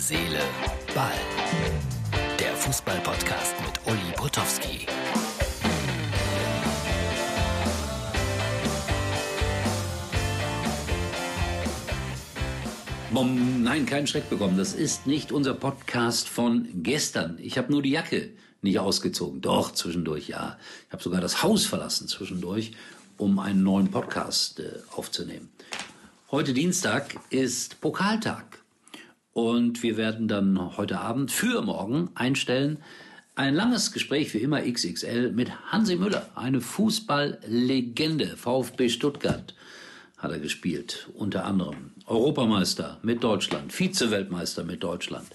Seele, Ball. Der Fußball-Podcast mit Uli Potowski. Bom, nein, keinen Schreck bekommen. Das ist nicht unser Podcast von gestern. Ich habe nur die Jacke nicht ausgezogen. Doch, zwischendurch, ja. Ich habe sogar das Haus verlassen zwischendurch, um einen neuen Podcast äh, aufzunehmen. Heute Dienstag ist Pokaltag. Und wir werden dann heute Abend für morgen einstellen ein langes Gespräch wie immer XXL mit Hansi Müller, eine Fußballlegende, VfB Stuttgart hat er gespielt, unter anderem Europameister mit Deutschland, Vize-Weltmeister mit Deutschland.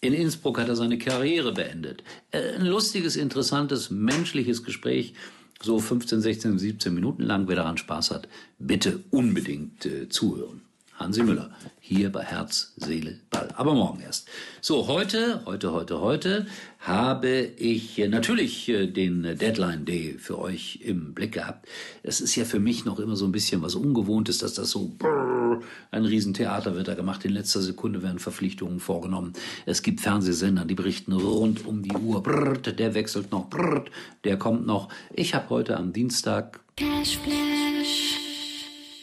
In Innsbruck hat er seine Karriere beendet. Äh, ein lustiges, interessantes, menschliches Gespräch, so 15, 16, 17 Minuten lang. Wer daran Spaß hat, bitte unbedingt äh, zuhören. Hansi Müller, hier bei Herz, Seele, Ball. Aber morgen erst. So, heute, heute, heute, heute habe ich natürlich äh, den Deadline Day für euch im Blick gehabt. Es ist ja für mich noch immer so ein bisschen was Ungewohntes, dass das so ein Riesentheater wird da gemacht. In letzter Sekunde werden Verpflichtungen vorgenommen. Es gibt Fernsehsender, die berichten rund um die Uhr. Der wechselt noch, der kommt noch. Ich habe heute am Dienstag Cashflash.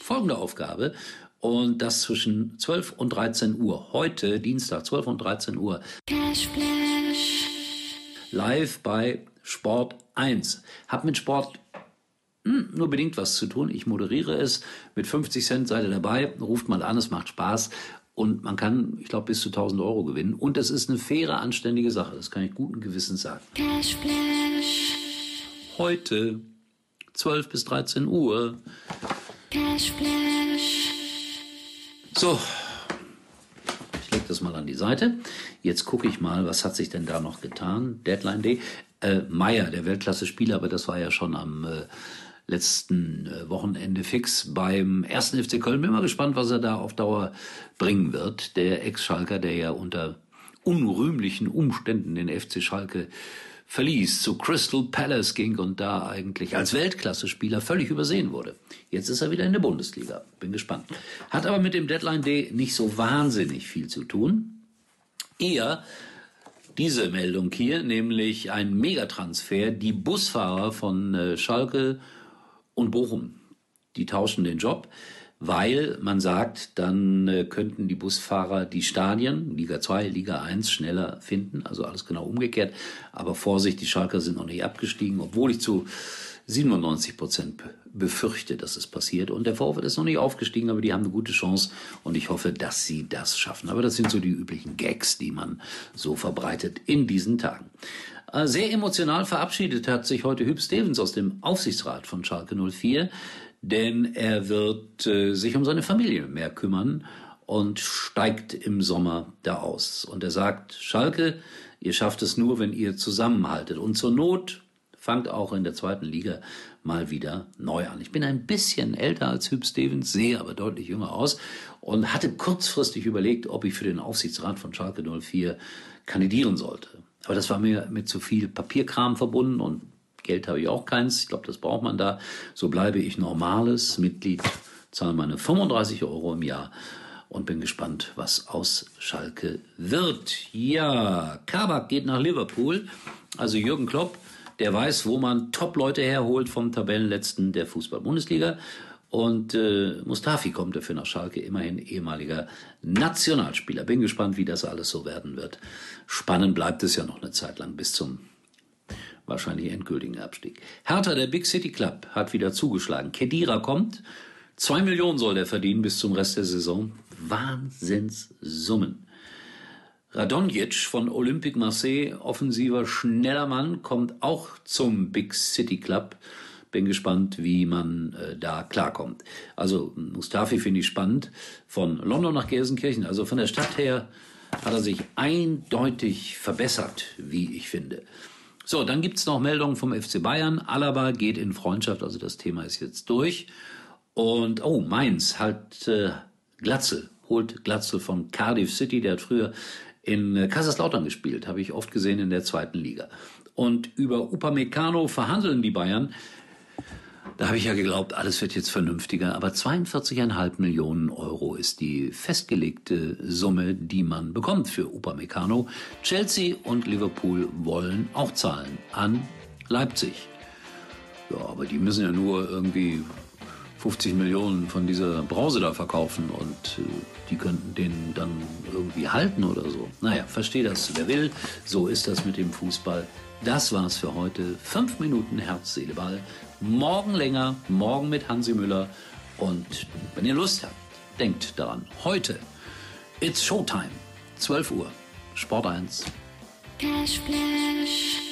folgende Aufgabe und das zwischen 12 und 13 Uhr. Heute, Dienstag, 12 und 13 Uhr. Cashflash. Live bei Sport 1. Hab mit Sport hm, nur bedingt was zu tun. Ich moderiere es. Mit 50 Cent seid ihr dabei. Ruft mal an, es macht Spaß. Und man kann, ich glaube, bis zu 1000 Euro gewinnen. Und es ist eine faire, anständige Sache. Das kann ich guten Gewissens sagen. Cashflash. Heute, 12 bis 13 Uhr. Cashflash. So, ich lege das mal an die Seite. Jetzt gucke ich mal, was hat sich denn da noch getan? Deadline Day. Äh, Meier, der Weltklasse-Spieler, aber das war ja schon am äh, letzten äh, Wochenende fix beim ersten FC Köln. Bin mal gespannt, was er da auf Dauer bringen wird. Der Ex-Schalker, der ja unter unrühmlichen Umständen den FC Schalke verließ, zu Crystal Palace ging und da eigentlich als Weltklasse-Spieler völlig übersehen wurde. Jetzt ist er wieder in der Bundesliga. Bin gespannt. Hat aber mit dem Deadline Day nicht so wahnsinnig viel zu tun. Eher diese Meldung hier, nämlich ein Megatransfer. Die Busfahrer von äh, Schalke und Bochum, die tauschen den Job weil man sagt, dann äh, könnten die Busfahrer die Stadien, Liga 2, Liga 1, schneller finden, also alles genau umgekehrt. Aber Vorsicht, die Schalker sind noch nicht abgestiegen, obwohl ich zu 97 Prozent befürchte, dass es passiert. Und der VfL ist noch nicht aufgestiegen, aber die haben eine gute Chance und ich hoffe, dass sie das schaffen. Aber das sind so die üblichen Gags, die man so verbreitet in diesen Tagen. Äh, sehr emotional verabschiedet hat sich heute Hüb Stevens aus dem Aufsichtsrat von Schalke 04 denn er wird äh, sich um seine Familie mehr kümmern und steigt im Sommer da aus. Und er sagt, Schalke, ihr schafft es nur, wenn ihr zusammenhaltet. Und zur Not fangt auch in der zweiten Liga mal wieder neu an. Ich bin ein bisschen älter als Hüb Stevens, sehe aber deutlich jünger aus und hatte kurzfristig überlegt, ob ich für den Aufsichtsrat von Schalke 04 kandidieren sollte. Aber das war mir mit zu viel Papierkram verbunden und Geld habe ich auch keins. Ich glaube, das braucht man da. So bleibe ich normales Mitglied, zahle meine 35 Euro im Jahr und bin gespannt, was aus Schalke wird. Ja, Kabak geht nach Liverpool. Also Jürgen Klopp, der weiß, wo man Top-Leute herholt vom Tabellenletzten der Fußball-Bundesliga. Und äh, Mustafi kommt dafür nach Schalke, immerhin ehemaliger Nationalspieler. Bin gespannt, wie das alles so werden wird. Spannend bleibt es ja noch eine Zeit lang bis zum wahrscheinlich endgültigen Abstieg. Hertha, der Big City Club, hat wieder zugeschlagen. Kedira kommt. Zwei Millionen soll er verdienen bis zum Rest der Saison. Wahnsinnssummen. Radonjic von Olympique Marseille, offensiver, schneller Mann, kommt auch zum Big City Club. Bin gespannt, wie man äh, da klarkommt. Also Mustafi finde ich spannend. Von London nach Gelsenkirchen, also von der Stadt her, hat er sich eindeutig verbessert, wie ich finde. So, dann gibt's noch Meldungen vom FC Bayern. Alaba geht in Freundschaft, also das Thema ist jetzt durch. Und, oh, Mainz hat äh, Glatzel, holt Glatzel von Cardiff City, der hat früher in äh, Kaiserslautern gespielt, habe ich oft gesehen in der zweiten Liga. Und über Upamecano verhandeln die Bayern. Da habe ich ja geglaubt, alles wird jetzt vernünftiger. Aber 42,5 Millionen Euro ist die festgelegte Summe, die man bekommt für Upamecano. Chelsea und Liverpool wollen auch zahlen an Leipzig. Ja, aber die müssen ja nur irgendwie 50 Millionen von dieser Brause da verkaufen und äh, die könnten den dann irgendwie halten oder so. Naja, verstehe das, wer will. So ist das mit dem Fußball. Das war's für heute. Fünf Minuten Herz, Seele, Ball. Morgen länger, morgen mit Hansi Müller. Und wenn ihr Lust habt, denkt daran. Heute, it's Showtime. 12 Uhr. Sport 1. Cashflash. Uli